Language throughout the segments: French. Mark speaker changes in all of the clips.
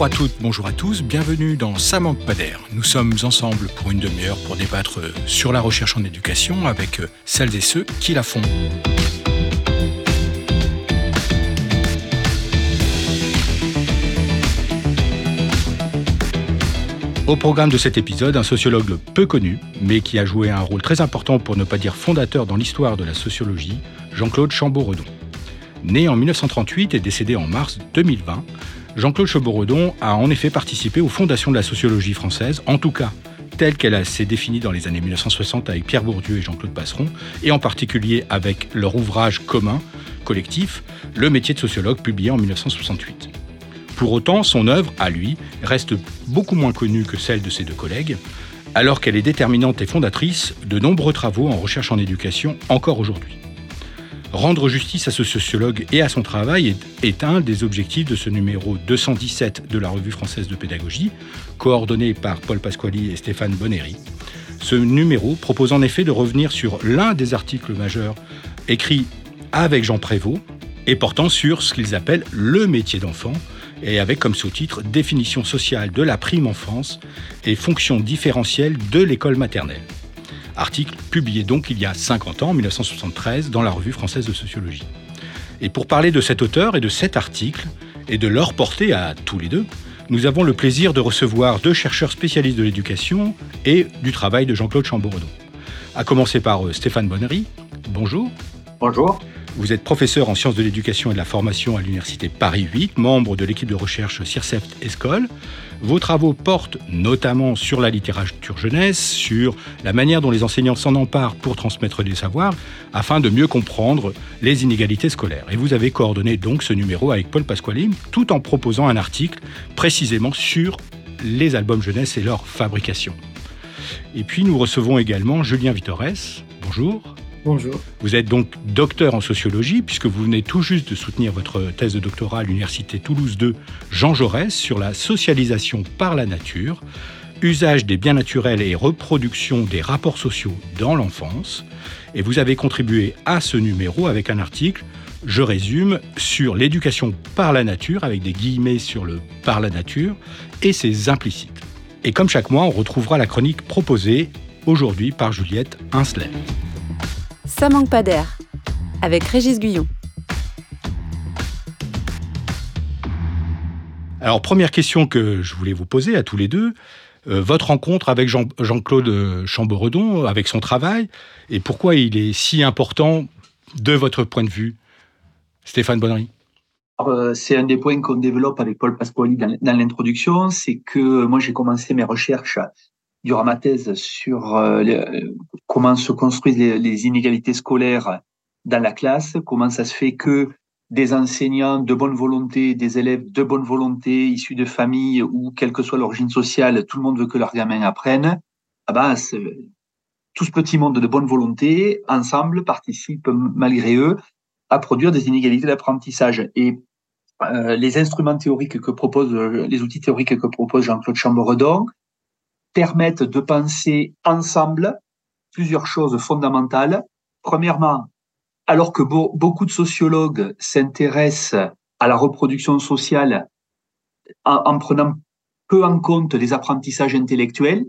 Speaker 1: Bonjour à toutes, bonjour à tous, bienvenue dans Ça manque pas d'air. Nous sommes ensemble pour une demi-heure pour débattre sur la recherche en éducation avec celles et ceux qui la font. Au programme de cet épisode, un sociologue peu connu, mais qui a joué un rôle très important pour ne pas dire fondateur dans l'histoire de la sociologie, Jean-Claude Chambaud-Redon. Né en 1938 et décédé en mars 2020, Jean-Claude Chambaud-Redon a en effet participé aux fondations de la sociologie française, en tout cas telle qu'elle s'est définie dans les années 1960 avec Pierre Bourdieu et Jean-Claude Passeron, et en particulier avec leur ouvrage commun, collectif, Le métier de sociologue, publié en 1968. Pour autant, son œuvre, à lui, reste beaucoup moins connue que celle de ses deux collègues, alors qu'elle est déterminante et fondatrice de nombreux travaux en recherche en éducation encore aujourd'hui. Rendre justice à ce sociologue et à son travail est, un des objectifs de ce numéro 217 de la Revue française de pédagogie, coordonné par Paul Pasquali et Stéphane Bonnery. Ce numéro propose en effet de revenir sur l'un des articles majeurs écrits avec Jean Prévost et portant sur ce qu'ils appellent le métier d'enfant, et avec comme sous-titre Définition sociale de la prime enfance et fonction différentielle de l'école maternelle. Article publié donc il y a 50 ans, en 1973, dans la Revue française de sociologie. Et pour parler de cet auteur et de cet article, et de leur portée à tous les deux, nous avons le plaisir de recevoir deux chercheurs spécialistes de l'éducation et du travail de Jean-Claude Chambourdon. À commencer par euh, Stéphane Bonnery. Bonjour.
Speaker 2: Bonjour.
Speaker 1: Vous êtes professeur en sciences de l'éducation et de la formation à l'Université Paris 8, membre de l'équipe de recherche CIRCEPT Escole. Vos travaux portent notamment sur la littérature jeunesse, sur la manière dont les enseignants s'en emparent pour transmettre des savoirs, afin de mieux comprendre les inégalités scolaires. Et vous avez coordonné donc ce numéro avec Paul Pasquali, tout en proposant un article précisément sur les albums jeunesse et leur fabrication. Et puis nous recevons également Julien Vitores. Bonjour.
Speaker 3: Bonjour.
Speaker 1: Vous êtes donc docteur en sociologie, puisque vous venez tout juste de soutenir votre thèse de doctorat à l'Université Toulouse 2 Jean Jaurès sur la socialisation par la nature, usage des biens naturels et reproduction des rapports sociaux dans l'enfance. Et vous avez contribué à ce numéro avec un article, je résume, sur l'éducation par la nature, avec des guillemets sur le par la nature, et ses implicites. Et comme chaque mois, on retrouvera la chronique proposée aujourd'hui par Juliette Insler.
Speaker 4: Ça manque pas d'air, avec Régis Guyon.
Speaker 1: Alors, première question que je voulais vous poser à tous les deux. Euh, votre rencontre avec Jean, claude Chamboredon, avec son travail, et pourquoi il est si important de votre point de vue? Stéphane Bonnery
Speaker 2: euh, c'est un des points qu'on développe avec Paul Pasquali dans, l'introduction, c'est que moi j'ai commencé mes recherches durant ma thèse sur euh, comment se construisent les, inégalités scolaires dans la classe, comment ça se fait que des enseignants de bonne volonté, des élèves de bonne volonté, issus de familles ou quelle que soit l'origine sociale, tout le monde veut que leurs gamins apprennent. Ah ben, tout ce petit monde de bonne volonté, ensemble, participe malgré eux à produire des inégalités d'apprentissage. Et euh, les instruments théoriques que propose, les outils théoriques que propose Jean-Claude Chamboredon permettent de penser ensemble plusieurs choses fondamentales. Premièrement, alors que beaucoup de sociologues s'intéressent à la reproduction sociale en, prenant peu en compte les apprentissages intellectuels,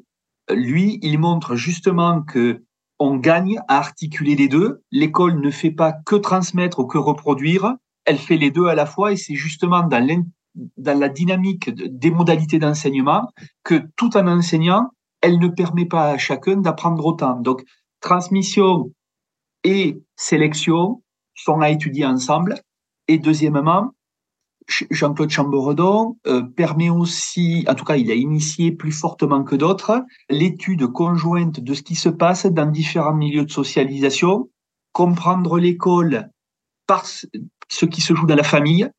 Speaker 2: lui, il montre justement que on gagne à articuler les deux. L'école ne fait pas que transmettre ou que reproduire, elle fait les deux à la fois et c'est justement dans, dans la dynamique des modalités d'enseignement que tout en enseignant, elle ne permet pas à chacun d'apprendre autant. Donc, transmission et sélection sont à étudier ensemble. Et deuxièmement, Jean-Claude Chamboredon euh, permet aussi, en tout cas, il a initié plus fortement que d'autres, l'étude conjointe de ce qui se passe dans différents milieux de socialisation, comprendre l'école par ce qui se joue dans la famille,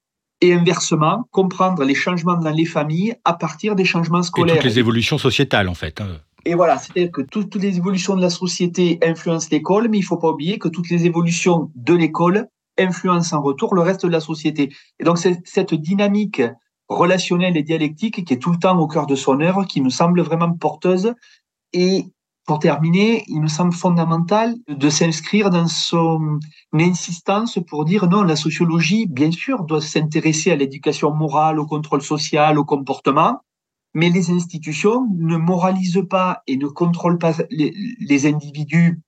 Speaker 2: et inversement, comprendre les changements dans les familles à partir des changements scolaires.
Speaker 1: Et toutes les évolutions sociétales, en fait. Hein.
Speaker 2: Et voilà, c'est-à-dire que toutes les évolutions de la société influencent l'école, mais il ne faut pas oublier que toutes les évolutions de l'école influencent en retour le reste de la société. Et donc, c'est cette dynamique relationnelle et dialectique qui est tout le temps au cœur de son œuvre, qui me semble vraiment porteuse. Et pour terminer, il me semble fondamental de s'inscrire dans son insistance pour dire non, la sociologie, bien sûr, doit s'intéresser à l'éducation morale, au contrôle social, au comportement, mais les institutions ne moralisent pas et ne contrôlent pas les, les individus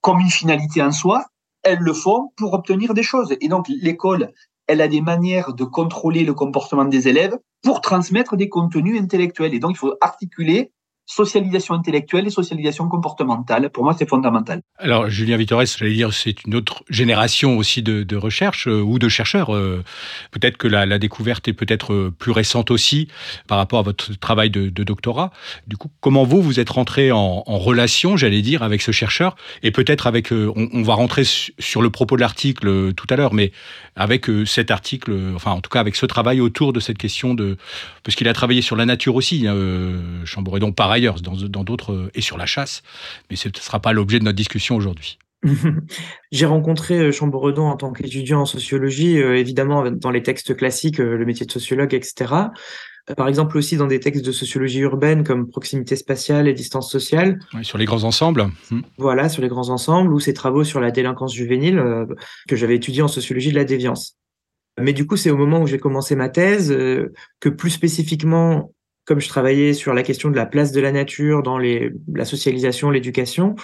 Speaker 2: comme une finalité en soi, elles le font pour obtenir des choses. Et donc l'école, elle a des manières de contrôler le comportement des élèves pour transmettre des contenus intellectuels. Et donc il faut articuler socialisation intellectuelle et socialisation comportementale. Pour moi, c'est fondamental.
Speaker 1: Alors, Julien Vittorès, j'allais dire, c'est une autre génération aussi de, recherche euh, ou de chercheurs. Euh, peut-être que la, découverte est peut-être euh, plus récente aussi par rapport à votre travail de, doctorat. Du coup, comment vous, vous êtes rentré en, relation, j'allais dire, avec ce chercheur? Et peut-être avec, on, va rentrer sur le propos de l'article tout à l'heure, mais avec cet article, enfin, en tout cas, avec ce travail autour de cette question de, parce qu'il a travaillé sur la nature aussi, hein, donc par ailleurs, dans d'autres, et sur la chasse, mais ce ne sera pas l'objet de notre discussion aujourd'hui.
Speaker 3: J'ai rencontré euh, Chamboredon en tant qu'étudiant en sociologie, euh, évidemment dans les textes classiques, euh, le métier de sociologue, etc. Par exemple aussi dans des textes de sociologie urbaine comme proximité spatiale et distance sociale.
Speaker 1: Oui, sur les grands ensembles.
Speaker 3: Hmm. Voilà, sur les grands ensembles, ou ses travaux sur la délinquance juvénile que j'avais étudié en sociologie de la déviance. Mais du coup, c'est au moment où j'ai commencé ma thèse que plus spécifiquement comme je travaillais sur la question de la place de la nature dans les, la socialisation, l'éducation,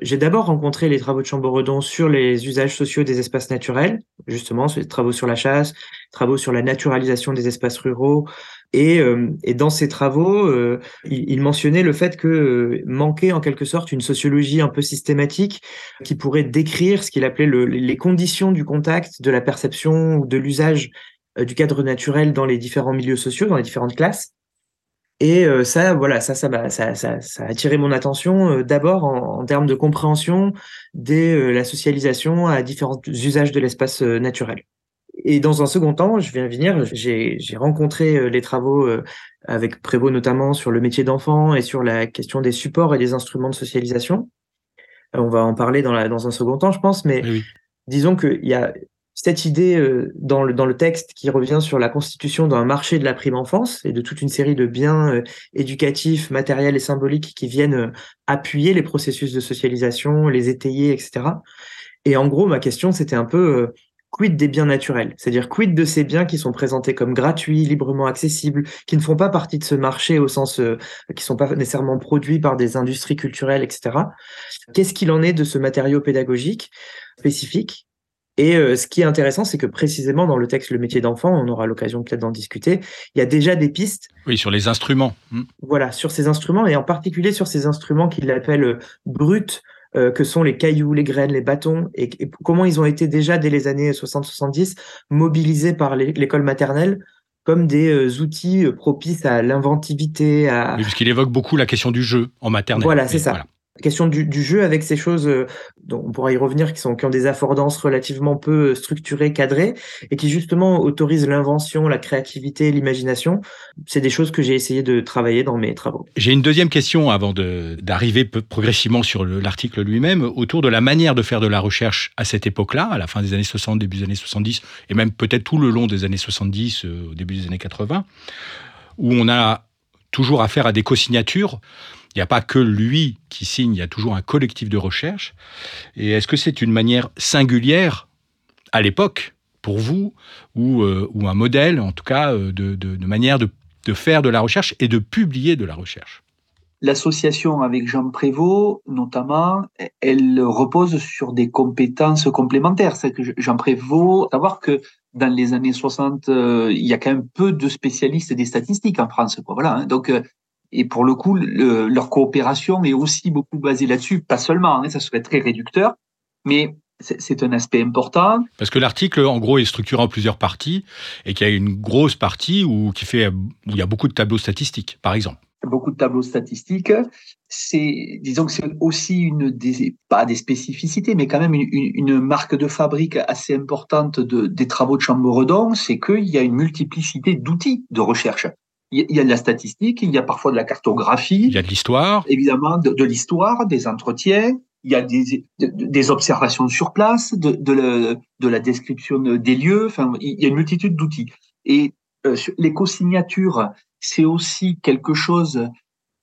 Speaker 3: j'ai d'abord rencontré les travaux de Chamboredon sur les usages sociaux des espaces naturels, justement, les travaux sur la chasse, travaux sur la naturalisation des espaces ruraux. Et, euh, et dans ces travaux, euh, il, il, mentionnait le fait que euh, manquait en quelque sorte une sociologie un peu systématique qui pourrait décrire ce qu'il appelait le, les conditions du contact, de la perception de l'usage du cadre naturel dans les différents milieux sociaux, dans les différentes classes. Et euh, ça, voilà, ça, ça, ça, ça, ça, a attiré mon attention euh, d'abord en, en, termes de compréhension de euh, la socialisation à différents usages de l'espace naturel. Et dans un second temps, je viens venir, j'ai rencontré les travaux avec Prévost notamment sur le métier d'enfant et sur la question des supports et des instruments de socialisation. On va en parler dans, la, dans un second temps, je pense, mais oui. disons qu'il y a cette idée euh, dans, le, texte qui revient sur la constitution d'un marché de la prime enfance et de toute une série de biens euh, éducatifs, matériels et symboliques qui viennent euh, appuyer les processus de socialisation, les étayer, etc. Et en gros, ma question, c'était un peu quid des biens naturels? C'est-à-dire quid de ces biens qui sont présentés comme gratuits, librement accessibles, qui ne font pas partie de ce marché au sens qui sont pas nécessairement produits par des industries culturelles, etc. Qu'est-ce qu'il en est de ce matériau pédagogique spécifique? Et euh, ce qui est intéressant, c'est que précisément dans le texte Le métier d'enfant, on aura l'occasion peut-être d'en discuter, il y a déjà des pistes.
Speaker 1: Oui, sur les instruments.
Speaker 3: Hmm. Voilà, sur ces instruments, et en particulier sur ces instruments qu'il appelle euh, bruts, euh, que sont les cailloux, les graines, les bâtons, et, et comment ils ont été déjà dès les années 60-70 mobilisés par l'école maternelle comme des euh, outils propices à l'inventivité. À...
Speaker 1: Oui, puisqu'il évoque beaucoup la question du jeu en maternelle.
Speaker 3: Voilà, c'est ça. Voilà question du, jeu avec ces choses euh, dont on pourra y revenir qui sont ont des affordances relativement peu structurées, cadrées et qui justement autorisent l'invention, la créativité, l'imagination. C'est des choses que j'ai essayé de travailler dans mes travaux.
Speaker 1: J'ai une deuxième question avant d'arriver progressivement sur l'article lui-même autour de la manière de faire de la recherche à cette époque-là, à la fin des années 60, début des années 70 et même peut-être tout le long des années 70, euh, au début des années 80, où on a toujours affaire à des co-signatures il n'y a pas que lui qui signe, il y a toujours un collectif de recherche. Et est-ce que c'est une manière singulière à l'époque pour vous, ou, euh, un modèle, en tout cas, euh, de, manière de, faire de la recherche et de publier de la recherche?
Speaker 2: L'association avec Jean Prévost, notamment, elle repose sur des compétences complémentaires. C'est que Jean Prévost, savoir que dans les années 60, euh, il y a quand même peu de spécialistes des statistiques en France. Voilà, hein. Donc, et pour le coup, le, leur coopération est aussi beaucoup basée là-dessus, pas seulement, hein, ça serait très réducteur, mais c'est un aspect important.
Speaker 1: Parce que l'article, en gros, est structuré en plusieurs parties et qu'il y a une grosse partie où, qui fait, où il y a beaucoup de tableaux statistiques, par exemple.
Speaker 2: Beaucoup de tableaux statistiques. C'est, disons que c'est aussi une des, pas des spécificités, mais quand même une, une marque de fabrique assez importante de, des travaux de Chamboredon, c'est qu'il y a une multiplicité d'outils de recherche il y a de la statistique, il y a parfois de la cartographie.
Speaker 1: Il y a de l'histoire.
Speaker 2: Évidemment, de, de l'histoire, des entretiens. Il y a des, des observations sur place, de, de, la, de la description des lieux. Enfin, il y a une multitude d'outils. Et euh, les co-signatures, c'est aussi quelque chose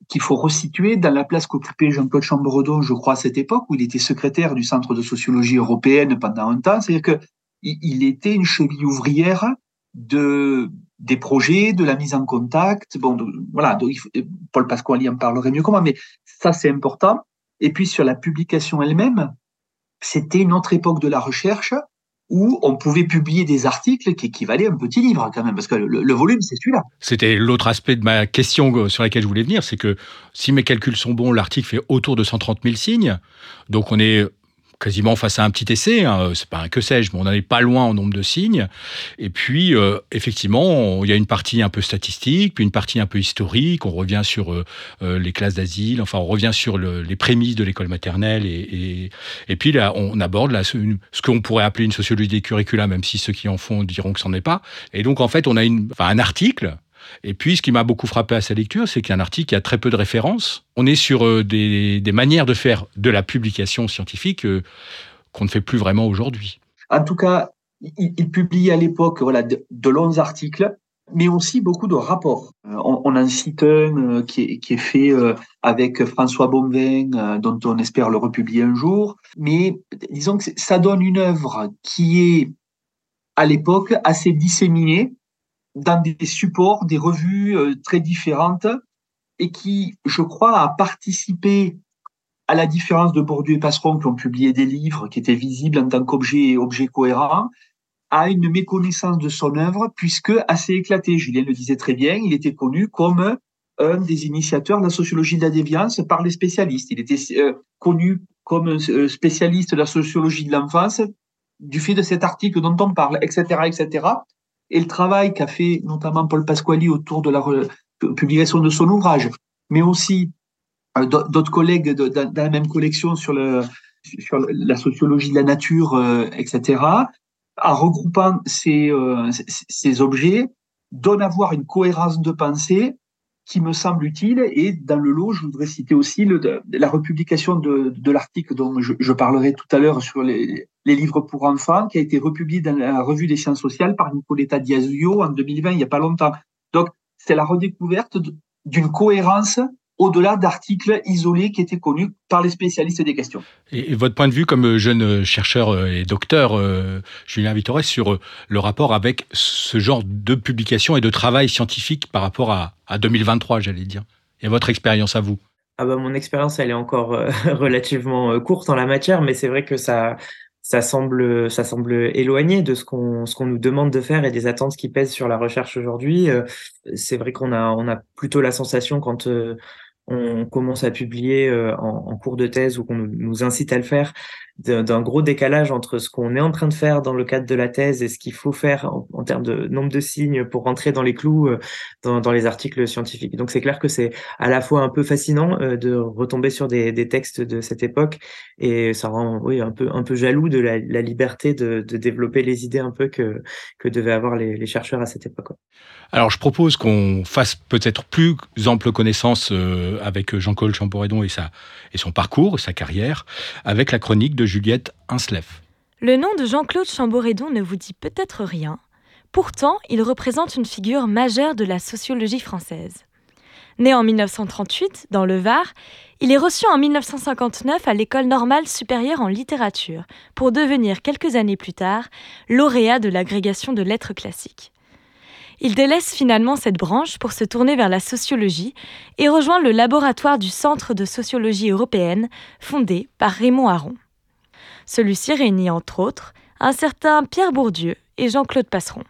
Speaker 2: qu'il faut resituer dans la place qu'occupait Jean-Claude Chamboredon, je crois, à cette époque, où il était secrétaire du Centre de sociologie européenne pendant un temps. C'est-à-dire qu'il était une cheville ouvrière de, des projets, de la mise en contact. Bon, voilà, Paul Pasquali en parlerait mieux que moi, mais ça, c'est important. Et puis, sur la publication elle-même, c'était une autre époque de la recherche où on pouvait publier des articles qui équivalaient à un petit livre quand même, parce que le, volume, c'est celui-là.
Speaker 1: C'était l'autre aspect de ma question euh, sur laquelle je voulais venir, c'est que si mes calculs sont bons, l'article fait autour de 130 000 signes, donc on est quasiment face à un petit essai. Hein, c'est pas un que sais-je, mais on est pas loin en nombre de signes. Et puis, euh, effectivement, il y a une partie un peu statistique, puis une partie un peu historique. On revient sur euh, euh, les classes d'asile, enfin, on revient sur les prémices de l'école maternelle. Et, et, puis là, on aborde là, ce qu'on pourrait appeler une sociologie des curricula, même si ceux qui en font diront que ce n'en est pas. Et donc, en fait, on a une, enfin, un article et puis, ce qui m'a beaucoup frappé à sa lecture, c'est qu'il y a un article qui a très peu de références. On est sur euh, des, manières de faire de la publication scientifique euh, qu'on ne fait plus vraiment aujourd'hui.
Speaker 2: En tout cas, il, publie à l'époque voilà, de, longs articles, mais aussi beaucoup de rapports. Euh, on, en cite un qui, est, fait avec François Bonvin, dont on espère le republier un jour. Mais disons que ça donne une œuvre qui est, à l'époque, assez disséminée dans des supports, des revues euh, très différentes et qui, je crois, a participé à la différence de Bourdieu et Passeron qui ont publié des livres qui étaient visibles en tant qu'objet et objet cohérent, à une méconnaissance de son œuvre puisque assez éclaté. Julien le disait très bien, il était connu comme un des initiateurs de la sociologie de la déviance par les spécialistes. Il était euh, connu comme euh, spécialiste de la sociologie de l'enfance du fait de cet article dont on parle, etc., etc et le travail qu'a fait notamment Paul Pasquali autour de la publication de son ouvrage, mais aussi euh, d'autres collègues dans la même collection sur, la sociologie de la nature, euh, etc., en regroupant euh, ces objets, donne à voir une cohérence de pensée qui me semble utile. Et dans le lot, je voudrais citer aussi la republication de, l'article dont je, je, parlerai tout à l'heure sur les, les, livres pour enfants, qui a été republié dans la revue des sciences sociales par Nicoletta Diazio en 2020, il n'y a pas longtemps. Donc, c'est la redécouverte d'une cohérence au-delà d'articles isolés qui étaient connus par les spécialistes des questions.
Speaker 1: Et, votre point de vue comme jeune chercheur euh, et docteur, euh, Julien Vittorès, sur euh, le rapport avec ce genre de publication et de travail scientifique par rapport à, 2023, j'allais dire, et votre expérience à vous?
Speaker 3: Ah bah, Mon expérience, elle est encore relativement courte en la matière, mais c'est vrai que ça, ça semble, ça semble éloigné de ce qu'on, ce qu'on nous demande de faire et des attentes qui pèsent sur la recherche aujourd'hui. C'est vrai qu'on a, on a plutôt la sensation quand on commence à publier euh, en, cours de thèse ou qu'on nous incite à le faire, d'un gros décalage entre ce qu'on est en train de faire dans le cadre de la thèse et ce qu'il faut faire en, termes de nombre de signes pour rentrer dans les clous euh, dans, les articles scientifiques. Donc c'est clair que c'est à la fois un peu fascinant euh, de retomber sur des, textes de cette époque et ça rend oui, un, peu, un peu jaloux de la, liberté de, développer les idées un peu que, que devaient avoir les, chercheurs à cette époque.
Speaker 1: Alors je propose qu'on fasse peut-être plus ample connaissance euh, avec Jean-Claude Champoredon et, son parcours, sa carrière, avec la chronique de Juliette Insleff.
Speaker 4: Le nom de Jean-Claude Chamboredon ne vous dit peut-être rien. Pourtant, il représente une figure majeure de la sociologie française. Né en 1938 dans le Var, il est reçu en 1959 à l'École normale supérieure en littérature pour devenir quelques années plus tard lauréat de l'agrégation de lettres classiques. Il délaisse finalement cette branche pour se tourner vers la sociologie et rejoint le laboratoire du Centre de sociologie européenne fondé par Raymond Aron. Celui-ci réunit entre autres un certain Pierre Bourdieu et Jean-Claude Passeron.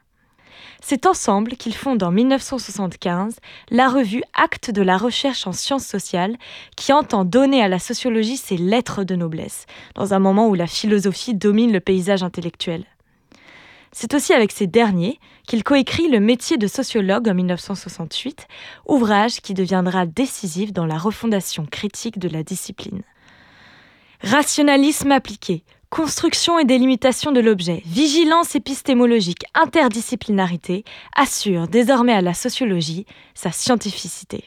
Speaker 4: C'est ensemble qu'ils fondent en 1975 la revue Actes de la recherche en sciences sociales qui entend donner à la sociologie ses lettres de noblesse, dans un moment où la philosophie domine le paysage intellectuel. C'est aussi avec ces derniers qu'il coécrit Le métier de sociologue en 1968, ouvrage qui deviendra décisif dans la refondation critique de la discipline. Rationalisme appliqué, construction et délimitation de l'objet, vigilance épistémologique, interdisciplinarité assurent désormais à la sociologie sa scientificité.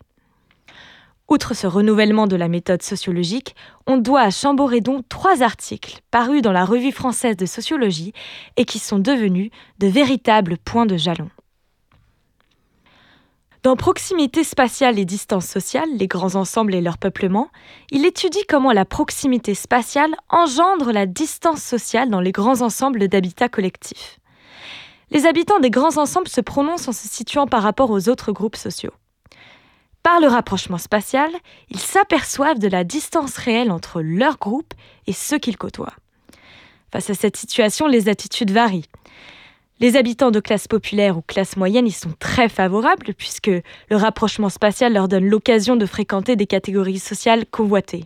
Speaker 4: Outre ce renouvellement de la méthode sociologique, on doit à Chamboredon trois articles parus dans la Revue française de sociologie et qui sont devenus de véritables points de jalon. Dans Proximité spatiale et distance sociale, les grands ensembles et leur peuplement, il étudie comment la proximité spatiale engendre la distance sociale dans les grands ensembles d'habitats collectifs. Les habitants des grands ensembles se prononcent en se situant par rapport aux autres groupes sociaux. Par le rapprochement spatial, ils s'aperçoivent de la distance réelle entre leur groupe et ceux qu'ils côtoient. Face à cette situation, les attitudes varient. Les habitants de classe populaire ou classe moyenne y sont très favorables puisque le rapprochement spatial leur donne l'occasion de fréquenter des catégories sociales convoitées.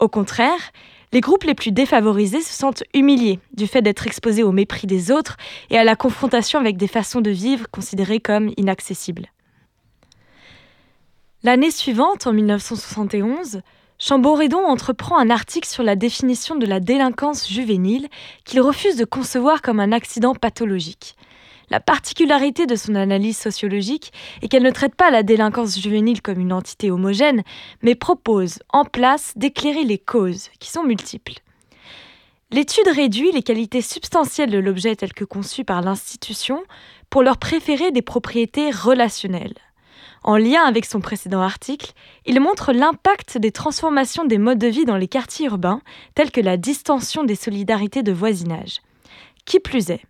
Speaker 4: Au contraire, les groupes les plus défavorisés se sentent humiliés du fait d'être exposés au mépris des autres et à la confrontation avec des façons de vivre considérées comme inaccessibles. L'année suivante, en 1971, Chamboredon entreprend un article sur la définition de la délinquance juvénile qu'il refuse de concevoir comme un accident pathologique. La particularité de son analyse sociologique est qu'elle ne traite pas la délinquance juvénile comme une entité homogène, mais propose en place d'éclairer les causes, qui sont multiples. L'étude réduit les qualités substantielles de l'objet tel que conçu par l'institution pour leur préférer des propriétés relationnelles. En lien avec son précédent article, il montre l'impact des transformations des modes de vie dans les quartiers urbains, tels que la distension des solidarités de voisinage. Qui plus est,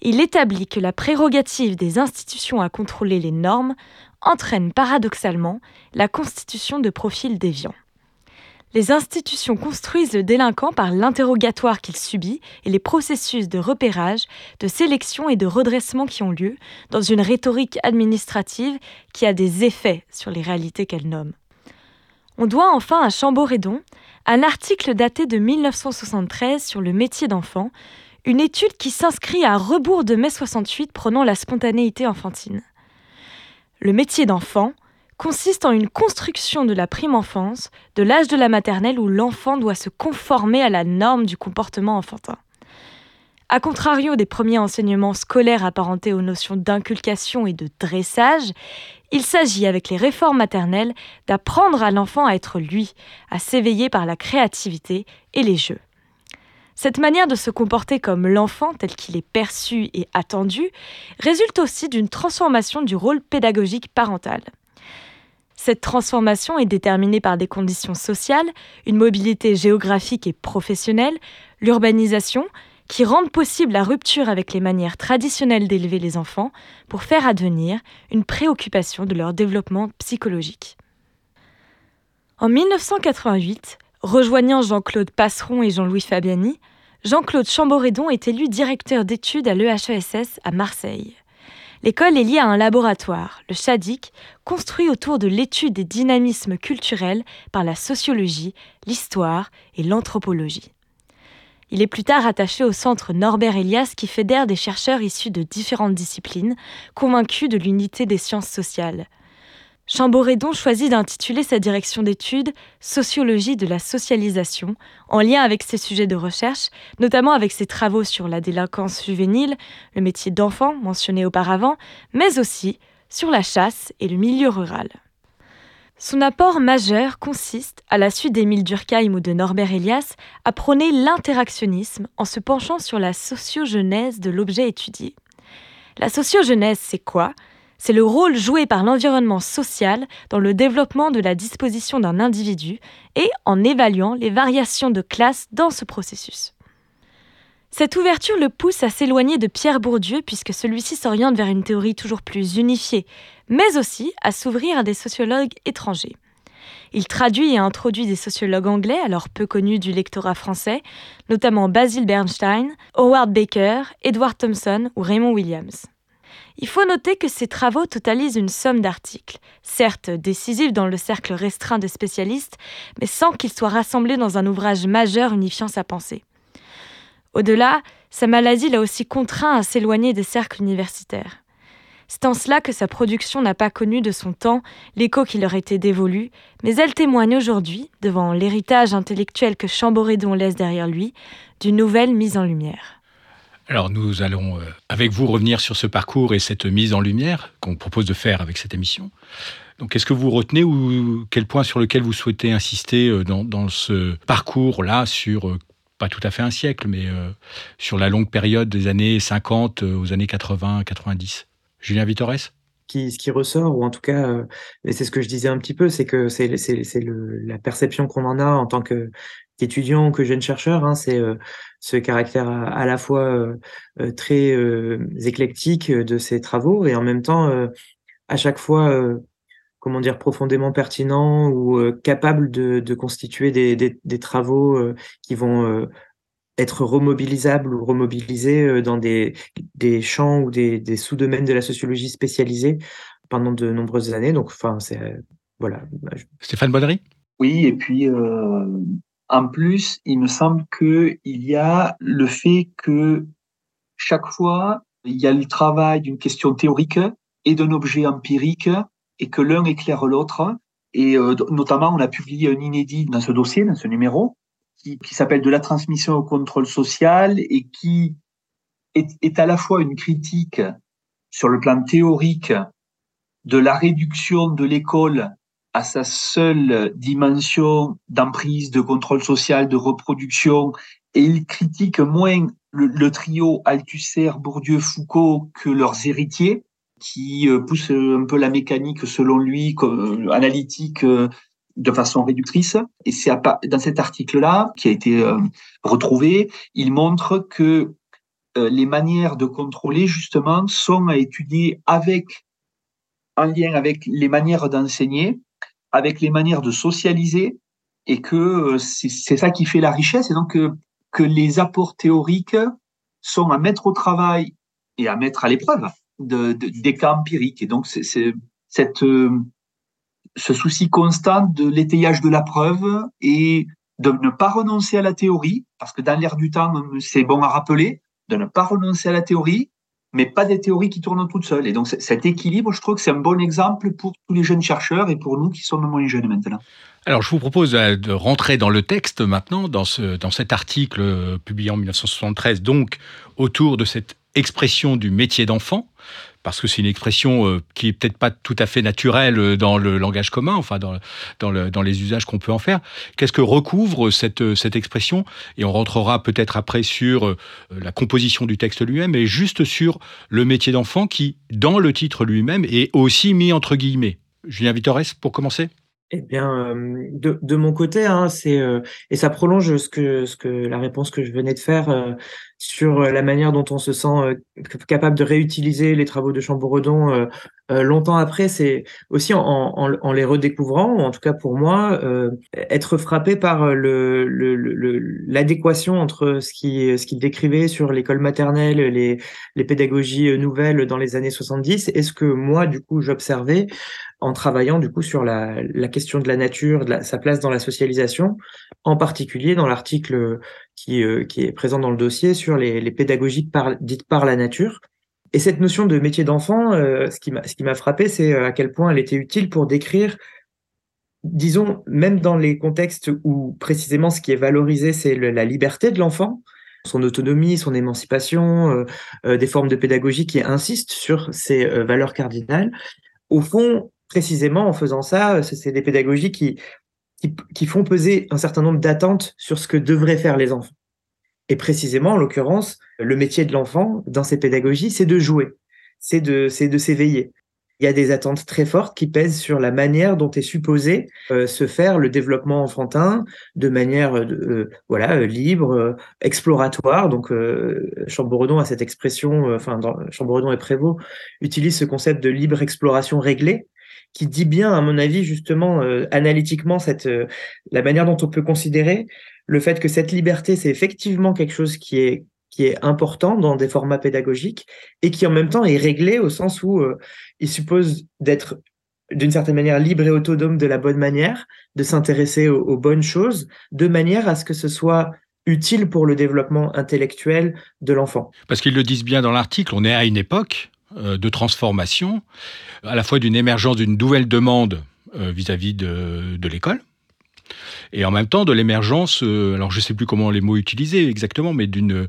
Speaker 4: il établit que la prérogative des institutions à contrôler les normes entraîne paradoxalement la constitution de profils déviants. Les institutions construisent le délinquant par l'interrogatoire qu'il subit et les processus de repérage, de sélection et de redressement qui ont lieu dans une rhétorique administrative qui a des effets sur les réalités qu'elle nomme. On doit enfin à Chamboredon un article daté de 1973 sur le métier d'enfant, une étude qui s'inscrit à rebours de mai 68 prenant la spontanéité enfantine. Le métier d'enfant consiste en une construction de la prime enfance, de l'âge de la maternelle où l'enfant doit se conformer à la norme du comportement enfantin. A contrario des premiers enseignements scolaires apparentés aux notions d'inculcation et de dressage, il s'agit avec les réformes maternelles d'apprendre à l'enfant à être lui, à s'éveiller par la créativité et les jeux. Cette manière de se comporter comme l'enfant tel qu'il est perçu et attendu résulte aussi d'une transformation du rôle pédagogique parental. Cette transformation est déterminée par des conditions sociales, une mobilité géographique et professionnelle, l'urbanisation, qui rendent possible la rupture avec les manières traditionnelles d'élever les enfants pour faire advenir une préoccupation de leur développement psychologique. En 1988, rejoignant Jean-Claude Passeron et Jean-Louis Fabiani, Jean-Claude Chamboredon est élu directeur d'études à l'EHESS à Marseille. L'école est liée à un laboratoire, le CHADIC, construit autour de l'étude des dynamismes culturels par la sociologie, l'histoire et l'anthropologie. Il est plus tard attaché au centre Norbert Elias qui fédère des chercheurs issus de différentes disciplines, convaincus de l'unité des sciences sociales. Chamboredon choisit d'intituler sa direction d'études Sociologie de la socialisation, en lien avec ses sujets de recherche, notamment avec ses travaux sur la délinquance juvénile, le métier d'enfant mentionné auparavant, mais aussi sur la chasse et le milieu rural. Son apport majeur consiste, à la suite d'Émile Durkheim ou de Norbert Elias, à prôner l'interactionnisme en se penchant sur la sociogenèse de l'objet étudié. La sociogenèse, c'est quoi? C'est le rôle joué par l'environnement social dans le développement de la disposition d'un individu et en évaluant les variations de classe dans ce processus. Cette ouverture le pousse à s'éloigner de Pierre Bourdieu puisque celui-ci s'oriente vers une théorie toujours plus unifiée, mais aussi à s'ouvrir à des sociologues étrangers. Il traduit et introduit des sociologues anglais, alors peu connus du lectorat français, notamment Basil Bernstein, Howard Baker, Edward Thompson ou Raymond Williams. Il faut noter que ces travaux totalisent une somme d'articles, certes décisifs dans le cercle restreint des spécialistes, mais sans qu'ils soient rassemblés dans un ouvrage majeur unifiant sa pensée. Au-delà, sa maladie l'a aussi contraint à s'éloigner des cercles universitaires. C'est en cela que sa production n'a pas connu de son temps l'écho qui leur était dévolu, mais elle témoigne aujourd'hui, devant l'héritage intellectuel que Chamboredon laisse derrière lui, d'une nouvelle mise en lumière.
Speaker 1: Alors nous allons euh, avec vous revenir sur ce parcours et cette mise en lumière qu'on propose de faire avec cette émission. Donc est-ce que vous retenez ou quel point sur lequel vous souhaitez insister euh, dans, ce parcours-là sur euh, pas tout à fait un siècle, mais sur la longue période des années 50 aux années 80, 90 Julien Vitores
Speaker 3: ce qui ressort, ou en tout cas, et c'est ce que je disais un petit peu, c'est que c'est la perception qu'on en a en tant que qu'étudiant ou que jeune chercheur, hein, c'est euh, ce caractère à, la fois euh, très éclectique de ces travaux et en même temps, à chaque fois, comment dire, profondément pertinent ou capable de, de constituer des, des, des travaux qui vont être remobilisables ou remobilisés dans des, des champs ou des, des sous-domaines de la sociologie spécialisée pendant de nombreuses années. Donc, enfin, c'est voilà.
Speaker 1: Stéphane Bonnery
Speaker 2: Oui, et puis euh, en plus, il me semble que il y a le fait que chaque fois, il y a le travail d'une question théorique et d'un objet empirique, et que l'un éclaire l'autre. Et euh, notamment, on a publié un inédit dans ce dossier, dans ce numéro, qui, s'appelle De la transmission au contrôle social et qui est, à la fois une critique sur le plan théorique de la réduction de l'école à sa seule dimension d'emprise, de contrôle social, de reproduction, et il critique moins le, trio Althusser, Bourdieu, Foucault que leurs héritiers, qui euh, poussent un peu la mécanique, selon lui, euh, analytique, euh, de façon réductrice. Et c'est dans cet article-là, qui a été retrouvé, il montre que les manières de contrôler, justement, sont à étudier avec, en lien avec les manières d'enseigner, avec les manières de socialiser, et que euh, c'est ça qui fait la richesse, et donc que, que les apports théoriques sont à mettre au travail et à mettre à l'épreuve de, de, des cas empiriques. Et donc, c'est cette ce souci constant de l'étayage de la preuve et de ne pas renoncer à la théorie, parce que dans l'air du temps, c'est bon à rappeler, de ne pas renoncer à la théorie, mais pas des théories qui tournent toutes seules. Et donc cet équilibre, je trouve que c'est un bon exemple pour tous les jeunes chercheurs et pour nous qui sommes moins jeunes maintenant.
Speaker 1: Alors je vous propose euh, de rentrer dans le texte maintenant, dans, ce, dans cet article euh, publié en 1973, donc autour de cette expression du métier d'enfant parce que c'est une expression euh, qui est peut-être pas tout à fait naturelle euh, dans le langage commun, enfin dans, dans, le, dans les usages qu'on peut en faire. Qu'est-ce que recouvre cette, euh, cette expression? Et on rentrera peut-être après sur la composition du texte lui-même, mais juste sur le métier d'enfant qui, dans le titre lui-même, est aussi mis entre guillemets. Julien Vittorès, pour commencer?
Speaker 3: Eh bien, de, de mon côté, hein, c'est et ça prolonge ce que ce que la réponse que je venais de faire sur euh, la manière dont on se sent euh, capable de réutiliser les travaux de Chamboredon euh, longtemps après, c'est aussi en, en, en, les redécouvrant, ou en tout cas pour moi, être frappé par l'adéquation le, entre ce qu'il ce qu'il décrivait sur l'école maternelle, les, les pédagogies nouvelles dans les années 70, et ce que moi, du coup, j'observais en travaillant du coup sur la, la question de la nature, de sa place dans la socialisation, en particulier dans l'article qui, euh, qui est présent dans le dossier sur les, pédagogies dites par la nature. Et cette notion de métier d'enfant, euh, ce qui m'a frappé, c'est euh, à quel point elle était utile pour décrire, disons, même dans les contextes où précisément ce qui est valorisé, c'est la liberté de l'enfant, son autonomie, son émancipation, euh, des formes de pédagogie qui insistent sur ces valeurs cardinales. Au fond, précisément en faisant ça, c'est des pédagogies qui qui, font peser un certain nombre d'attentes sur ce que devraient faire les enfants. Et précisément, en l'occurrence, le métier de l'enfant dans ces pédagogies, c'est de jouer, c'est de, c'est de s'éveiller. Il y a des attentes très fortes qui pèsent sur la manière dont est supposé euh, se faire le développement enfantin de manière euh, euh, voilà libre, exploratoire. Donc Chamboredon a cette expression, enfin Chamboredon et Prévost utilisent ce concept de libre exploration réglée qui dit bien, à mon avis, justement, euh, analytiquement, cette, euh, la manière dont on peut considérer le fait que cette liberté, c'est effectivement quelque chose qui est, qui est important dans des formats pédagogiques et qui en même temps est réglé au sens où euh, il suppose d'être d'une certaine manière libre et autonome de la bonne manière, de s'intéresser aux, bonnes choses, de manière à ce que ce soit utile pour le développement intellectuel de l'enfant.
Speaker 1: Parce qu'ils le disent bien dans l'article, on est à une époque de transformation, à la fois d'une émergence d'une nouvelle demande euh, vis-à-vis de l'école, et en même temps de l'émergence, alors je ne sais plus comment les mots utiliser exactement, mais d'une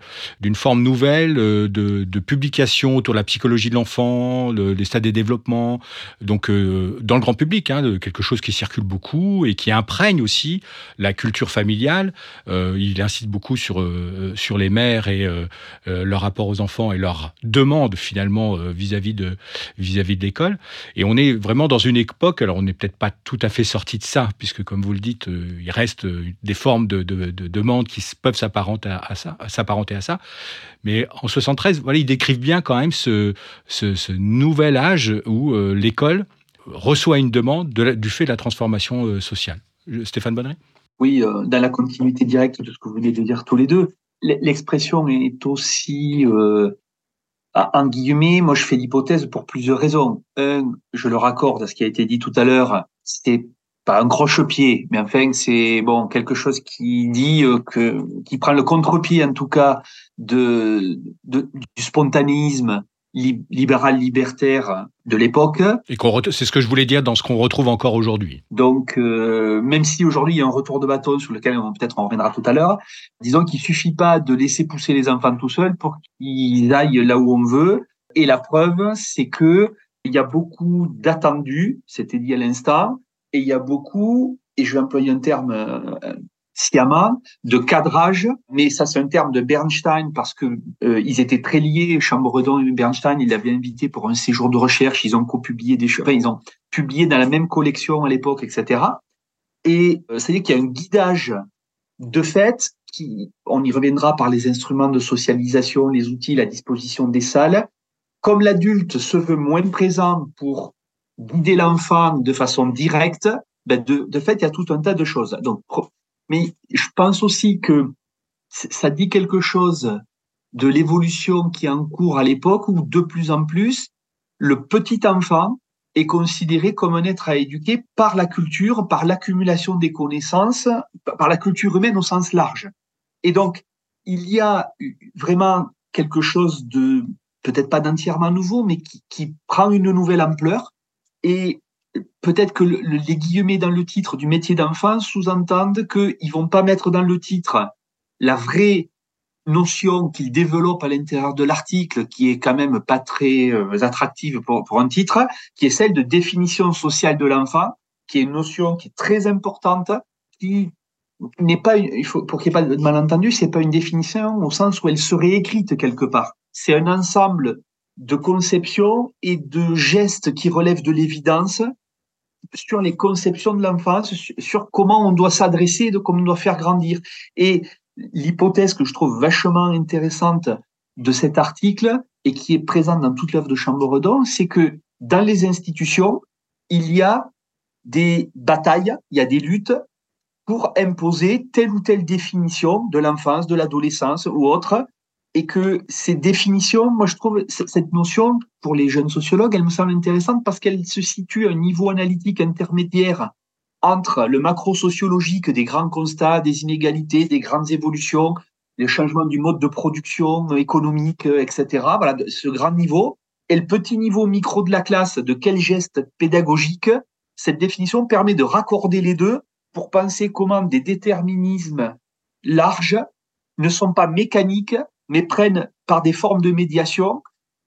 Speaker 1: forme nouvelle de, de publication autour de la psychologie de l'enfant, les stades des développements, donc dans le grand public, hein, quelque chose qui circule beaucoup et qui imprègne aussi la culture familiale. il incite beaucoup sur sur les mères et leur rapport aux enfants et leur demande finalement vis-à-vis de vis-à-vis de l'école. Et on est vraiment dans une époque, alors on n'est peut-être pas tout à fait sorti de ça, puisque comme vous le dites, euh, il reste euh, des formes de, de, demande qui peuvent s'apparenter à, ça. Mais en 73, voilà, ils décrivent bien quand même ce, nouvel âge où euh, l'école reçoit une demande du fait de la transformation sociale. Stéphane Bonnery
Speaker 2: Oui, dans la continuité directe de ce que vous venez de dire tous les deux, l'expression est aussi en guillemets, moi je fais l'hypothèse pour plusieurs raisons. Un, je le raccorde à ce qui a été dit tout à l'heure, c'est pas un croche-pied, mais enfin c'est bon quelque chose qui dit euh, que qui prend le contre-pied en tout cas de, de du spontanisme libéral libertaire de l'époque.
Speaker 1: Et c'est ce que je voulais dire dans ce qu'on retrouve encore aujourd'hui.
Speaker 2: Donc, euh, même si aujourd'hui il y a un retour de bâton sur lequel on peut-être on reviendra tout à l'heure, disons qu'il suffit pas de laisser pousser les enfants tout seuls pour qu'ils aillent là où on veut. Et la preuve, c'est que il y a beaucoup d'attendus, c'était dit à l'instant, et il y a beaucoup, et je vais employer un terme euh, sciemment de cadrage, mais ça c'est un terme de Bernstein parce que euh, ils étaient très liés. Chambredon et Bernstein, il l'avait invité pour un séjour de recherche. Ils ont co-publié des choses, enfin, ils ont publié dans la même collection à l'époque, etc. Et euh, c'est-à-dire qu'il y a un guidage de fait qui, on y reviendra par les instruments de socialisation, les outils, la disposition des salles. Comme l'adulte se veut moins présent pour guider l'enfant de façon directe, ben de, de fait, il y a tout un tas de choses. Donc, mais je pense aussi que ça dit quelque chose de l'évolution qui est en cours à l'époque où de plus en plus, le petit enfant est considéré comme un être à éduquer par la culture, par l'accumulation des connaissances, par la culture humaine au sens large. Et donc, il y a vraiment quelque chose de peut-être pas d'entièrement nouveau, mais qui, qui, prend une nouvelle ampleur. Et peut-être que les guillemets dans le titre du métier d'enfant sous-entendent qu'ils vont pas mettre dans le titre la vraie notion qu'ils développent à l'intérieur de l'article, qui est quand même pas très euh, attractive pour, pour un titre, qui est celle de définition sociale de l'enfant, qui est une notion qui est très importante, qui n'est pas, il faut, pour qu'il n'y ait pas de malentendu, c'est pas une définition au sens où elle serait écrite quelque part. C'est un ensemble de conceptions et de gestes qui relèvent de l'évidence sur les conceptions de l'enfance, sur comment on doit s'adresser, de comment on doit faire grandir. Et l'hypothèse que je trouve vachement intéressante de cet article et qui est présente dans toute l'œuvre de Chamboredon, c'est que dans les institutions, il y a des batailles, il y a des luttes pour imposer telle ou telle définition de l'enfance, de l'adolescence ou autre, et que ces définitions, moi je trouve cette notion, pour les jeunes sociologues, elle me semble intéressante parce qu'elle se situe à un niveau analytique intermédiaire entre le macro-sociologique des grands constats, des inégalités, des grandes évolutions, les changements du mode de production économique, etc. Voilà, ce grand niveau. Et le petit niveau micro de la classe, de quel geste pédagogique, cette définition permet de raccorder les deux pour penser comment des déterminismes larges ne sont pas mécaniques, mais prennent par des formes de médiation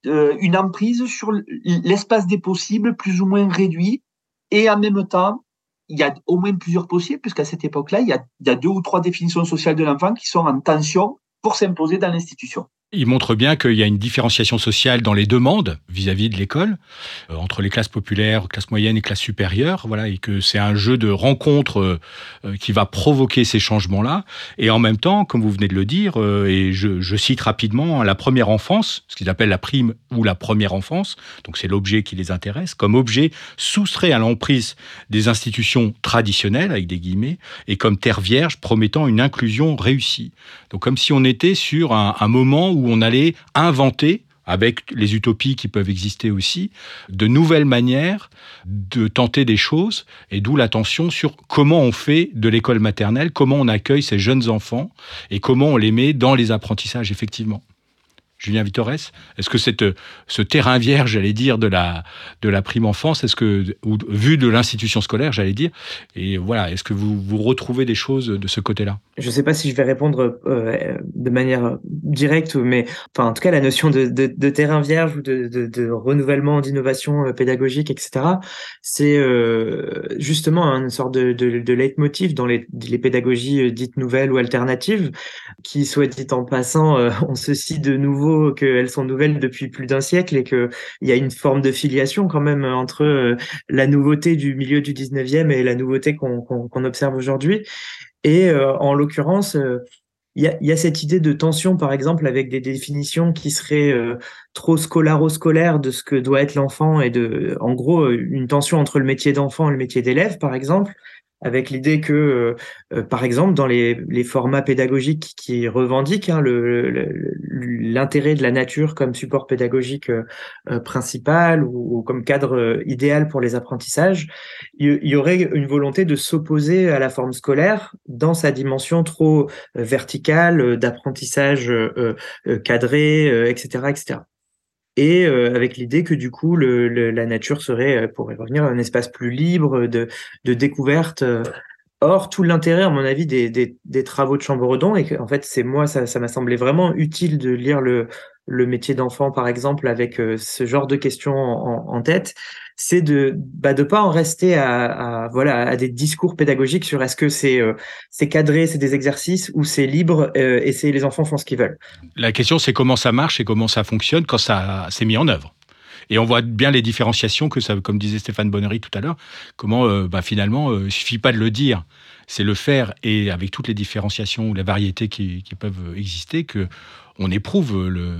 Speaker 2: euh, une emprise sur l'espace des possibles plus ou moins réduit. Et en même temps, il y a au moins plusieurs possibles, puisqu'à cette époque-là, il, il y a deux ou trois définitions sociales de l'enfant qui sont en tension pour s'imposer dans l'institution.
Speaker 1: Il montre bien qu'il y a une différenciation sociale dans les demandes vis-à-vis de l'école, euh, entre les classes populaires, classes moyennes et classes supérieures, voilà, et que c'est un jeu de rencontres euh, euh, qui va provoquer ces changements-là. Et en même temps, comme vous venez de le dire, et je, cite rapidement, la première enfance, ce qu'ils appellent la prime ou la première enfance, donc c'est l'objet qui les intéresse, comme objet soustrait à l'emprise des institutions traditionnelles, avec des guillemets, et comme terre vierge promettant une inclusion réussie. Donc comme si on était sur un moment où on allait inventer avec les utopies qui peuvent exister aussi, de nouvelles manières de tenter des choses, et d'où l'attention sur comment on fait de l'école maternelle, comment on accueille ces jeunes enfants, et comment on les met dans les apprentissages, effectivement. Julien Vitores Est-ce que cette, ce terrain vierge, j'allais dire, de la, de la prime enfance, est-ce que, ou, vu de l'institution scolaire, j'allais dire, et voilà, est-ce que vous, vous retrouvez des choses de ce côté-là?
Speaker 3: Je ne sais pas si je vais répondre euh, de manière directe, mais enfin, en tout cas, la notion de, terrain vierge ou de, renouvellement, d'innovation euh, pédagogique, etc., c'est euh, justement une sorte de, leitmotiv dans les, pédagogies euh, dites nouvelles ou alternatives, qui, soit dit en passant, ont ceci de nouveau qu'elles sont nouvelles depuis plus d'un siècle et qu'il y a une forme de filiation quand même entre euh, la nouveauté du milieu du 19e et la nouveauté qu'on observe aujourd'hui. Et euh, en l'occurrence, euh, il y, a, cette idée de tension, par exemple, avec des définitions qui seraient trop scolairo-scolaires de ce que doit être l'enfant et de, en gros, une tension entre le métier d'enfant et le métier d'élève, par exemple, avec l'idée que, euh, euh, par exemple, dans les, formats pédagogiques qui revendiquent hein, l'intérêt de la nature comme support pédagogique euh, principal ou, comme cadre idéal pour les apprentissages, il, y aurait une volonté de s'opposer à la forme scolaire dans sa dimension trop verticale d'apprentissage cadré, etc., etc et euh, avec l'idée que du coup le, la nature serait, euh, pour y revenir, un espace plus libre de, de découverte. Euh. Or, tout l'intérêt, à mon avis, des, des, des, travaux de Chamboredon, et en fait, c'est moi, ça, ça m'a semblé vraiment utile de lire le, le métier d'enfant, par exemple, avec ce genre de questions en, tête, c'est de bah, pas en rester à, voilà à des discours pédagogiques sur est-ce que c'est euh, c'est cadré, c'est des exercices ou c'est libre euh, et c'est les enfants font ce qu'ils veulent.
Speaker 1: La question c'est comment ça marche et comment ça fonctionne quand ça s'est mis en œuvre. Et on voit bien les différenciations que ça, comme disait Stéphane Bonnery tout à l'heure, comment euh, bah, finalement, euh, il suffit pas de le dire, c'est le faire et avec toutes les différenciations ou la variété qui, qui peuvent exister que on éprouve le,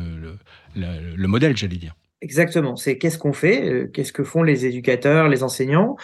Speaker 1: le, le modèle, j'allais dire.
Speaker 3: Exactement. C'est qu'est-ce qu'on fait, euh, qu'est-ce que font les éducateurs, les enseignants,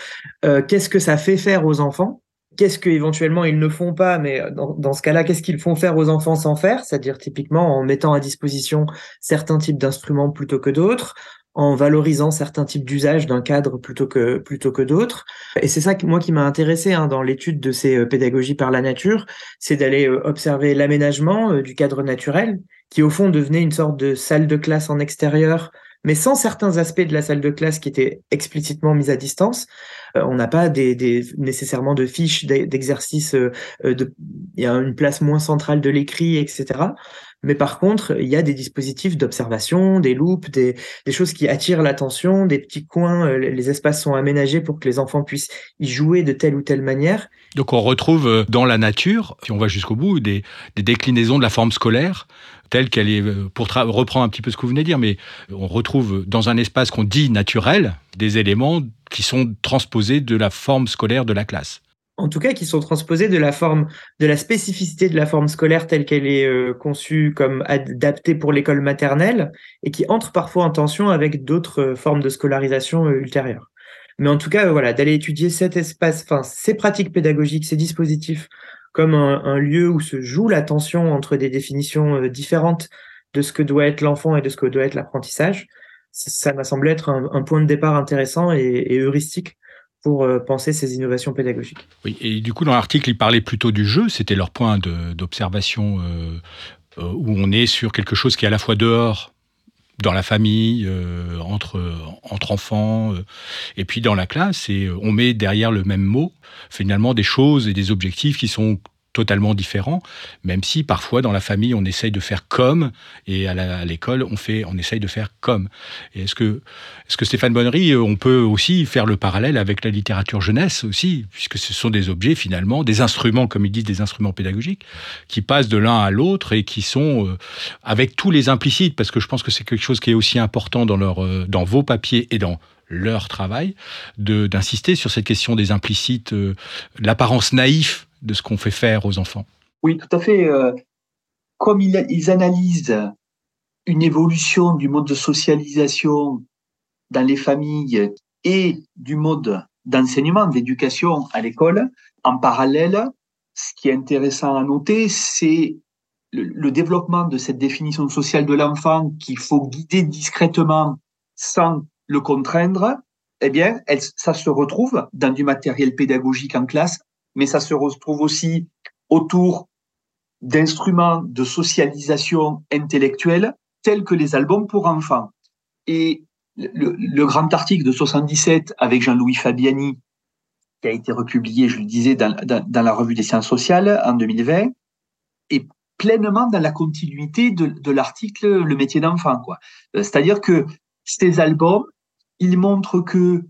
Speaker 3: euh, qu'est-ce que ça fait faire aux enfants, qu'est-ce qu'éventuellement ils ne font pas, mais euh, dans, dans ce cas-là, qu'est-ce qu'ils font faire aux enfants sans faire, c'est-à-dire typiquement en mettant à disposition certains types d'instruments plutôt que d'autres, en valorisant certains types d'usages d'un cadre plutôt que plutôt que d'autres. Et c'est ça que moi qui m'a intéressé hein, dans l'étude de ces pédagogies par la nature, c'est d'aller observer l'aménagement du cadre naturel, qui au fond devenait une sorte de salle de classe en extérieur mais sans certains aspects de la salle de classe qui étaient explicitement mis à distance. Euh, on n'a pas des, des, nécessairement de fiches d'exercice, euh, euh, de, il y a une place moins centrale de l'écrit, etc. Mais par contre, il y a des dispositifs d'observation, des loupes, des, choses qui attirent l'attention, des petits coins, les espaces sont aménagés pour que les enfants puissent y jouer de telle ou telle manière.
Speaker 1: Donc on retrouve dans la nature, si on va jusqu'au bout, des, des déclinaisons de la forme scolaire telle qu'elle est, euh, pour reprendre un petit peu ce que vous venez de dire, mais on retrouve dans un espace qu'on dit naturel des éléments qui sont transposés de la forme scolaire de la classe.
Speaker 3: En tout cas, qui sont transposés de la forme, de la spécificité de la forme scolaire telle qu'elle est euh, conçue comme adaptée pour l'école maternelle et qui entre parfois en tension avec d'autres euh, formes de scolarisation ultérieures. Mais en tout cas, voilà, d'aller étudier cet espace, enfin, ces pratiques pédagogiques, ces dispositifs comme un, lieu où se joue la tension entre des définitions euh, différentes de ce que doit être l'enfant et de ce que doit être l'apprentissage. Ça m'a semblé être un, point de départ intéressant et, heuristique pour euh, penser ces innovations pédagogiques.
Speaker 1: Oui, et du coup, dans l'article, il parlait plutôt du jeu, c'était leur point d'observation euh, où on est sur quelque chose qui est à la fois dehors dans la famille, euh, entre, entre enfants, euh, et puis dans la classe, et euh, on met derrière le même mot finalement des choses et des objectifs qui sont totalement différents, même si parfois dans la famille on essaye de faire comme et à l'école on fait, on essaye de faire comme. est-ce que, est-ce que Stéphane Bonnery, on peut aussi faire le parallèle avec la littérature jeunesse aussi, puisque ce sont des objets finalement, des instruments comme ils disent, des instruments pédagogiques qui passent de l'un à l'autre et qui sont euh, avec tous les implicites, parce que je pense que c'est quelque chose qui est aussi important dans leur, euh, dans vos papiers et dans leur travail, d'insister sur cette question des implicites, euh, l'apparence naïf de ce qu'on fait faire aux enfants.
Speaker 2: Oui, tout à fait. Euh, comme ils, analysent une évolution du mode de socialisation dans les familles et du mode d'enseignement, d'éducation à l'école, en parallèle, ce qui est intéressant à noter, c'est le, développement de cette définition sociale de l'enfant qu'il faut guider discrètement sans le contraindre. Eh bien, ça se retrouve dans du matériel pédagogique en classe mais ça se retrouve aussi autour d'instruments de socialisation intellectuelle tels que les albums pour enfants. Et le, grand article de 77 avec Jean-Louis Fabiani, qui a été republié, je le disais, dans, la revue des sciences sociales en 2020, est pleinement dans la continuité de, l'article Le métier d'enfant. quoi. Euh, c'est-à-dire que ces albums, ils montrent que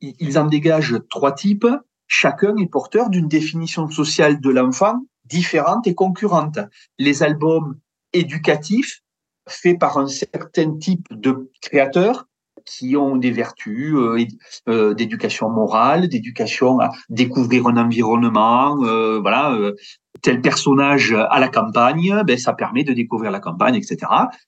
Speaker 2: ils en dégagent trois types. Chacun est porteur d'une définition sociale de l'enfant différente et concurrente. Les albums éducatifs, faits par un certain type de créateurs, qui ont des vertus euh, euh, d'éducation morale, d'éducation à découvrir un environnement, euh, voilà, tel personnage à la campagne, ben ça permet de découvrir la campagne, etc.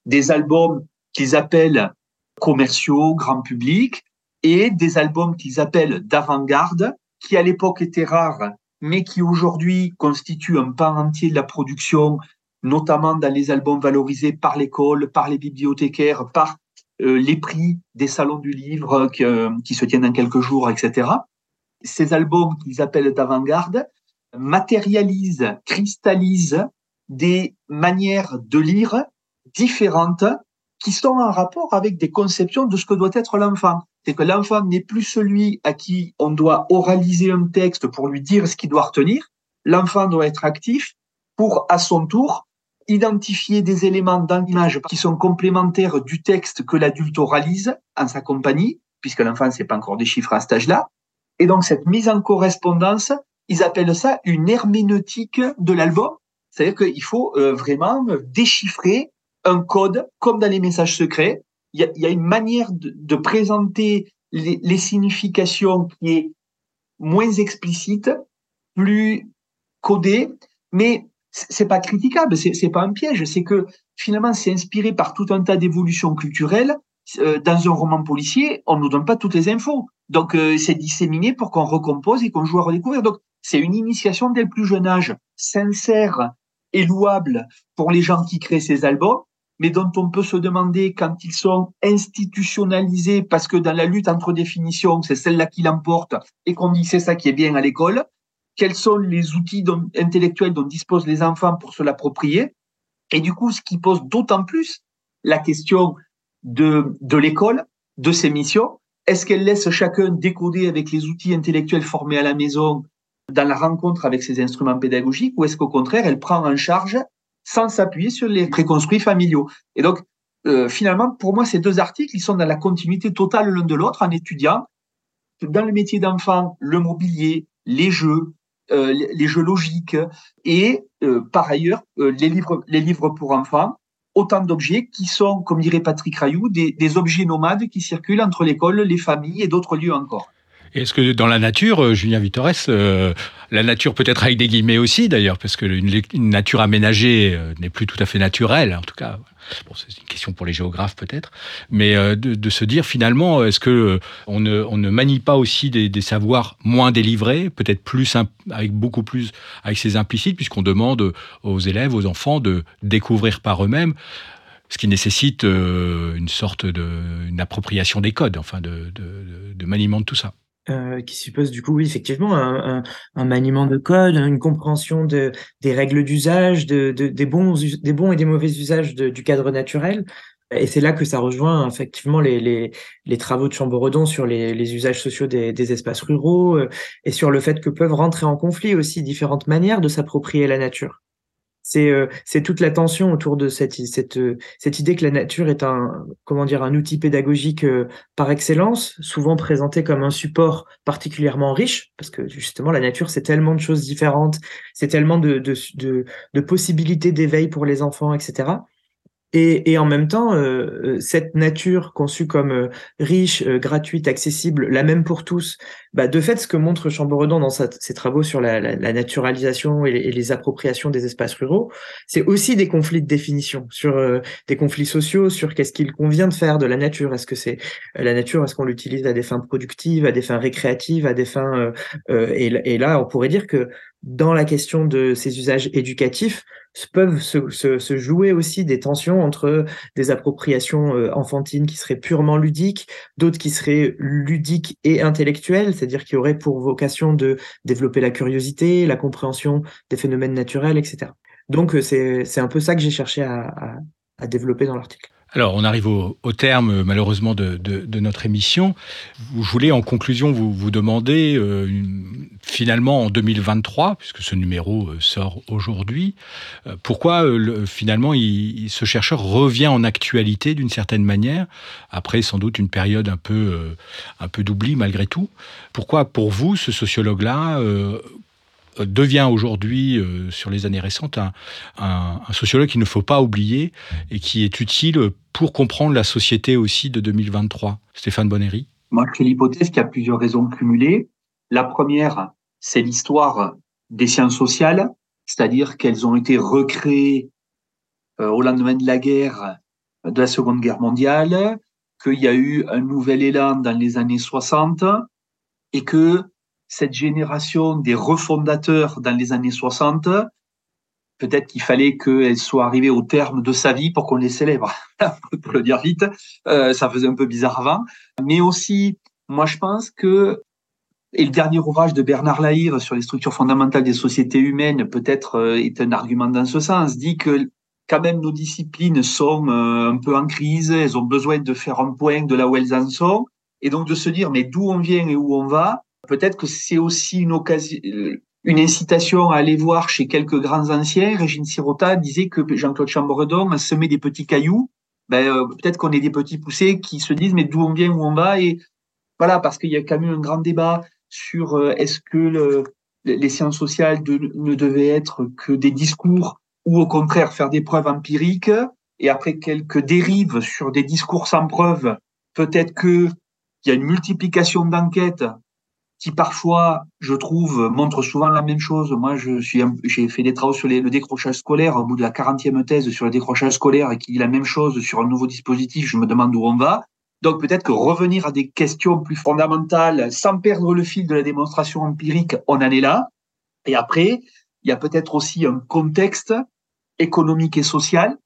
Speaker 2: Des albums qu'ils appellent commerciaux, grand public, et des albums qu'ils appellent d'avant-garde, qui à l'époque étaient rares, mais qui aujourd'hui constituent un pan entier de la production, notamment dans les albums valorisés par l'école, par les bibliothécaires, par euh, les prix des salons du livre euh, qui se tiennent dans quelques jours, etc. Ces albums qu'ils appellent d'avant-garde matérialisent, cristallisent des manières de lire différentes qui sont en rapport avec des conceptions de ce que doit être l'enfant. C'est que l'enfant n'est plus celui à qui on doit oraliser un texte pour lui dire ce qu'il doit retenir. L'enfant doit être actif pour, à son tour, identifier des éléments dans l'image qui sont complémentaires du texte que l'adulte oralise en sa compagnie, puisque l'enfant ne sait pas encore des chiffres à cet âge-là. Et donc, cette mise en correspondance, ils appellent ça une herméneutique de l'album. C'est-à-dire qu'il faut euh, vraiment déchiffrer un code, comme dans les messages secrets. Il y a, une manière de, présenter les, les significations qui est moins explicite, plus codée, mais c'est pas critiquable, c'est pas un piège, c'est que finalement c'est inspiré par tout un tas d'évolutions culturelles. Euh, dans un roman policier, on nous donne pas toutes les infos, donc euh, c'est disséminé pour qu'on recompose et qu'on joue à redécouvrir. Donc c'est une initiation dès le plus jeune âge, sincère et louable pour les gens qui créent ces albums, mais dont on peut se demander quand ils sont institutionnalisés parce que dans la lutte entre définitions, c'est celle-là qui l'emporte et qu'on dit c'est ça qui est bien à l'école, quels sont les outils intellectuels dont disposent les enfants pour se l'approprier? Et du coup, ce qui pose d'autant plus la question de, de l'école, de ses missions. Est-ce qu'elle laisse chacun décoder avec les outils intellectuels formés à la maison dans la rencontre avec ses instruments pédagogiques ou est-ce qu'au contraire, elle prend en charge sans s'appuyer sur les préconstruits familiaux Et donc, euh, finalement, pour moi, ces deux articles, ils sont dans la continuité totale l'un de l'autre en étudiant dans le métier d'enfant, le mobilier, les jeux, euh, les jeux logiques et euh, par ailleurs les livres, les livres pour enfants, autant d'objets qui sont, comme dirait Patrick Rayou, des, des objets nomades qui circulent entre l'école, les familles et d'autres lieux encore.
Speaker 1: Est-ce que dans la nature, Julien Vittorès, la nature peut-être avec des guillemets aussi d'ailleurs, parce que une, nature aménagée n'est plus tout à fait naturelle, en tout cas, Bon, c'est une question pour les géographes peut-être, mais euh, de, se dire finalement, est-ce que euh, on ne, on ne manie pas aussi des, savoirs moins délivrés, peut-être plus avec beaucoup plus avec ces implicites, puisqu'on demande aux élèves, aux enfants de découvrir par eux-mêmes ce qui nécessite euh, une sorte de une appropriation des codes, enfin de, de maniement de tout ça.
Speaker 3: Euh, qui suppose du coup, oui, effectivement, un, un, maniement de code, une compréhension de, des règles d'usage, de, de, des, bons, des bons et des mauvais usages du cadre naturel. Et c'est là que ça rejoint effectivement les, les, les travaux de Chamboredon sur les, les usages sociaux des, des, espaces ruraux euh, et sur le fait que peuvent rentrer en conflit aussi différentes manières de s'approprier la nature. C'est euh, toute la tension autour de cette cette euh, cette idée que la nature est un comment dire un outil pédagogique euh, par excellence, souvent présenté comme un support particulièrement riche parce que justement la nature c'est tellement de choses différentes, c'est tellement de de, de, possibilités d'éveil pour les enfants, etc. Et, et, en même temps, euh, cette nature conçue comme euh, riche, euh, gratuite, accessible, la même pour tous, bah, de fait, ce que montre Chamboredon dans ses travaux sur la, naturalisation et les, appropriations des espaces ruraux, c'est aussi des conflits de définition, sur des conflits sociaux, sur qu'est-ce qu'il convient de faire de la nature. Est-ce que c'est la nature, est-ce qu'on l'utilise à des fins productives, à des fins récréatives, à des fins... Et, et, là, on pourrait dire que dans la question de ces usages éducatifs, peuvent se, jouer aussi des tensions entre des appropriations euh, enfantines qui seraient purement ludiques, d'autres qui seraient ludiques et intellectuelles, c'est-à-dire qui auraient pour vocation de développer la curiosité, la compréhension des phénomènes naturels, etc. Donc euh, c'est un peu ça que j'ai cherché à, à, développer dans l'article.
Speaker 1: Alors, on arrive au, terme, malheureusement, de, notre émission. Je voulais, en conclusion, vous, vous demander, euh, finalement, en 2023, puisque ce numéro euh, sort aujourd'hui, euh, pourquoi, finalement, ce chercheur revient en actualité d'une certaine manière, après sans doute une période un peu, un peu d'oubli, malgré tout. Pourquoi, pour vous, ce sociologue-là devient aujourd'hui, sur les années récentes, un, un, sociologue qu'il ne faut pas oublier et qui est utile pour comprendre la société aussi de 2023 Stéphane Bonnery
Speaker 2: Moi, je fais l'hypothèse qu'il y a plusieurs raisons cumulées. La première, c'est l'histoire des sciences sociales, c'est-à-dire qu'elles ont été recréées euh, au lendemain de la guerre, de la Seconde Guerre mondiale, qu'il y a eu un nouvel élan dans les années 60 et que cette génération des refondateurs dans les années 60 peut-être qu'il fallait qu'elle soit arrivée au terme de sa vie pour qu'on les célèbre, pour le dire vite. Euh, ça faisait un peu bizarre avant. Mais aussi, moi, je pense que, et le dernier ouvrage de Bernard Lahire sur les structures fondamentales des sociétés humaines, peut-être euh, est un argument dans ce sens, dit que quand même nos disciplines sont euh, un peu en crise, elles ont besoin de faire un point de là où elles en sont, et donc de se dire, mais d'où on vient et où on va, peut-être que c'est aussi une occasion, une incitation à aller voir chez quelques grands anciens. Régine Sirota disait que Jean-Claude Chamboredon a semé des petits cailloux. Ben, euh, peut-être qu'on est des petits poussés qui se disent mais d'où on vient, où on va et voilà parce qu'il y a quand même un grand débat sur euh, est-ce que le, les sciences sociales ne devaient être que des discours ou au contraire faire des preuves empiriques et après quelques dérives sur des discours sans preuves, peut-être que il y a une multiplication d'enquêtes qui parfois, je trouve, montre souvent la même chose. Moi, je suis, j'ai fait des travaux sur le décrochage scolaire au bout de la 40e thèse sur le décrochage scolaire et qui dit la même chose sur un nouveau dispositif. Je me demande où on va. Donc peut-être que revenir à des questions plus fondamentales sans perdre le fil de la démonstration empirique, on en est là. Et après, il y a peut-être aussi un contexte économique et social.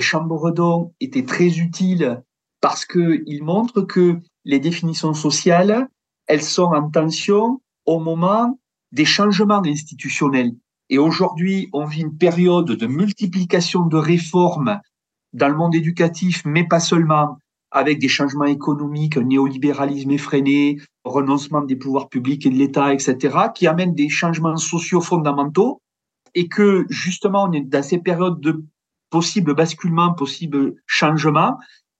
Speaker 2: Chamboredon était très utile parce qu'il montre que les définitions sociales elles sont en tension au moment des changements institutionnels. Et aujourd'hui, on vit une période de multiplication de réformes dans le monde éducatif, mais pas seulement, avec des changements économiques, un néolibéralisme effréné, renoncement des pouvoirs publics et de l'État, etc., qui amènent des changements sociaux fondamentaux, et que justement, on est dans ces périodes de possibles basculements, possibles changements,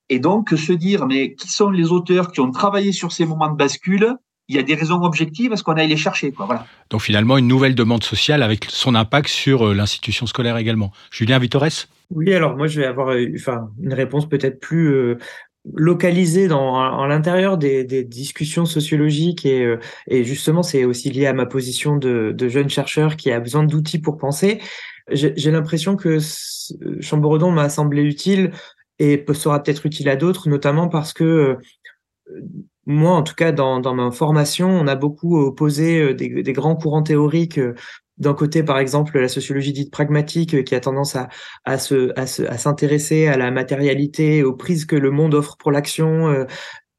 Speaker 2: et donc, se dire, mais qui sont les auteurs qui ont travaillé sur ces moments de bascule? Il y a des raisons objectives à ce qu'on aille les chercher. Quoi, voilà.
Speaker 1: Donc finalement, une nouvelle demande sociale avec son impact sur euh, l'institution scolaire également. Julien Vitores
Speaker 3: Oui, alors moi je vais avoir euh, enfin, une réponse peut-être plus euh, localisée dans, l'intérieur des, des, discussions sociologiques et, et justement c'est aussi lié à ma position de, de jeune chercheur qui a besoin d'outils pour penser. J'ai l'impression que Chamboredon m'a semblé utile et sera peut-être utile à d'autres, notamment parce que euh, moi, en tout cas, dans, dans, ma formation, on a beaucoup opposé euh, des, des grands courants théoriques. Euh, d'un côté, par exemple, la sociologie dite pragmatique, qui a tendance à, à, se, à, à s'intéresser à la matérialité, aux prises que le monde offre pour l'action,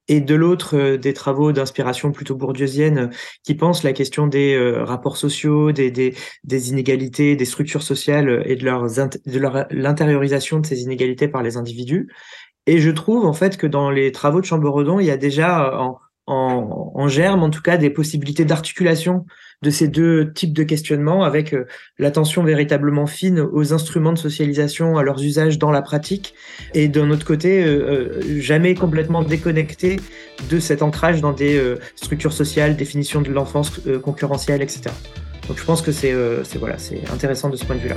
Speaker 3: et de l'autre euh, des travaux d'inspiration plutôt bourdieusienne euh, qui pensent la question des euh, rapports sociaux, des, des, des, inégalités, des structures sociales et de, leurs, de leur, l'intériorisation de ces inégalités par les individus. Et je trouve en fait que dans les travaux de Chamboredon, il y a déjà en, germe en tout cas des possibilités d'articulation de ces deux types de questionnements avec euh, l'attention véritablement fine aux instruments de socialisation, à leurs usages dans la pratique, et d'un autre côté, euh, euh, jamais complètement déconnecté de cet ancrage dans des structures sociales, définition de l'enfance concurrentielle, etc. Donc je pense que c'est voilà, intéressant de ce point de vue-là.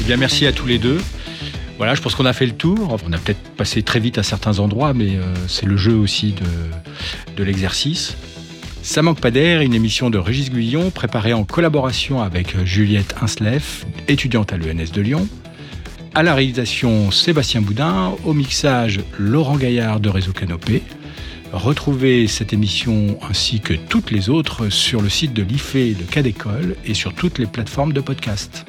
Speaker 1: Eh bien, merci à tous les deux. Voilà, je pense qu'on a fait le tour. On a peut-être passé très vite à certains endroits, mais euh, c'est le jeu aussi de, l'exercice. Ça manque pas d'air, une émission de Régis Guillon préparée en collaboration avec Juliette Insleff, étudiante à l'ENS de Lyon. À la réalisation, Sébastien Boudin. Au mixage, Laurent Gaillard de Réseau Canopé. Retrouvez cette émission ainsi que toutes les autres sur le site de l'IFE de Cadécole et sur toutes les plateformes de podcast.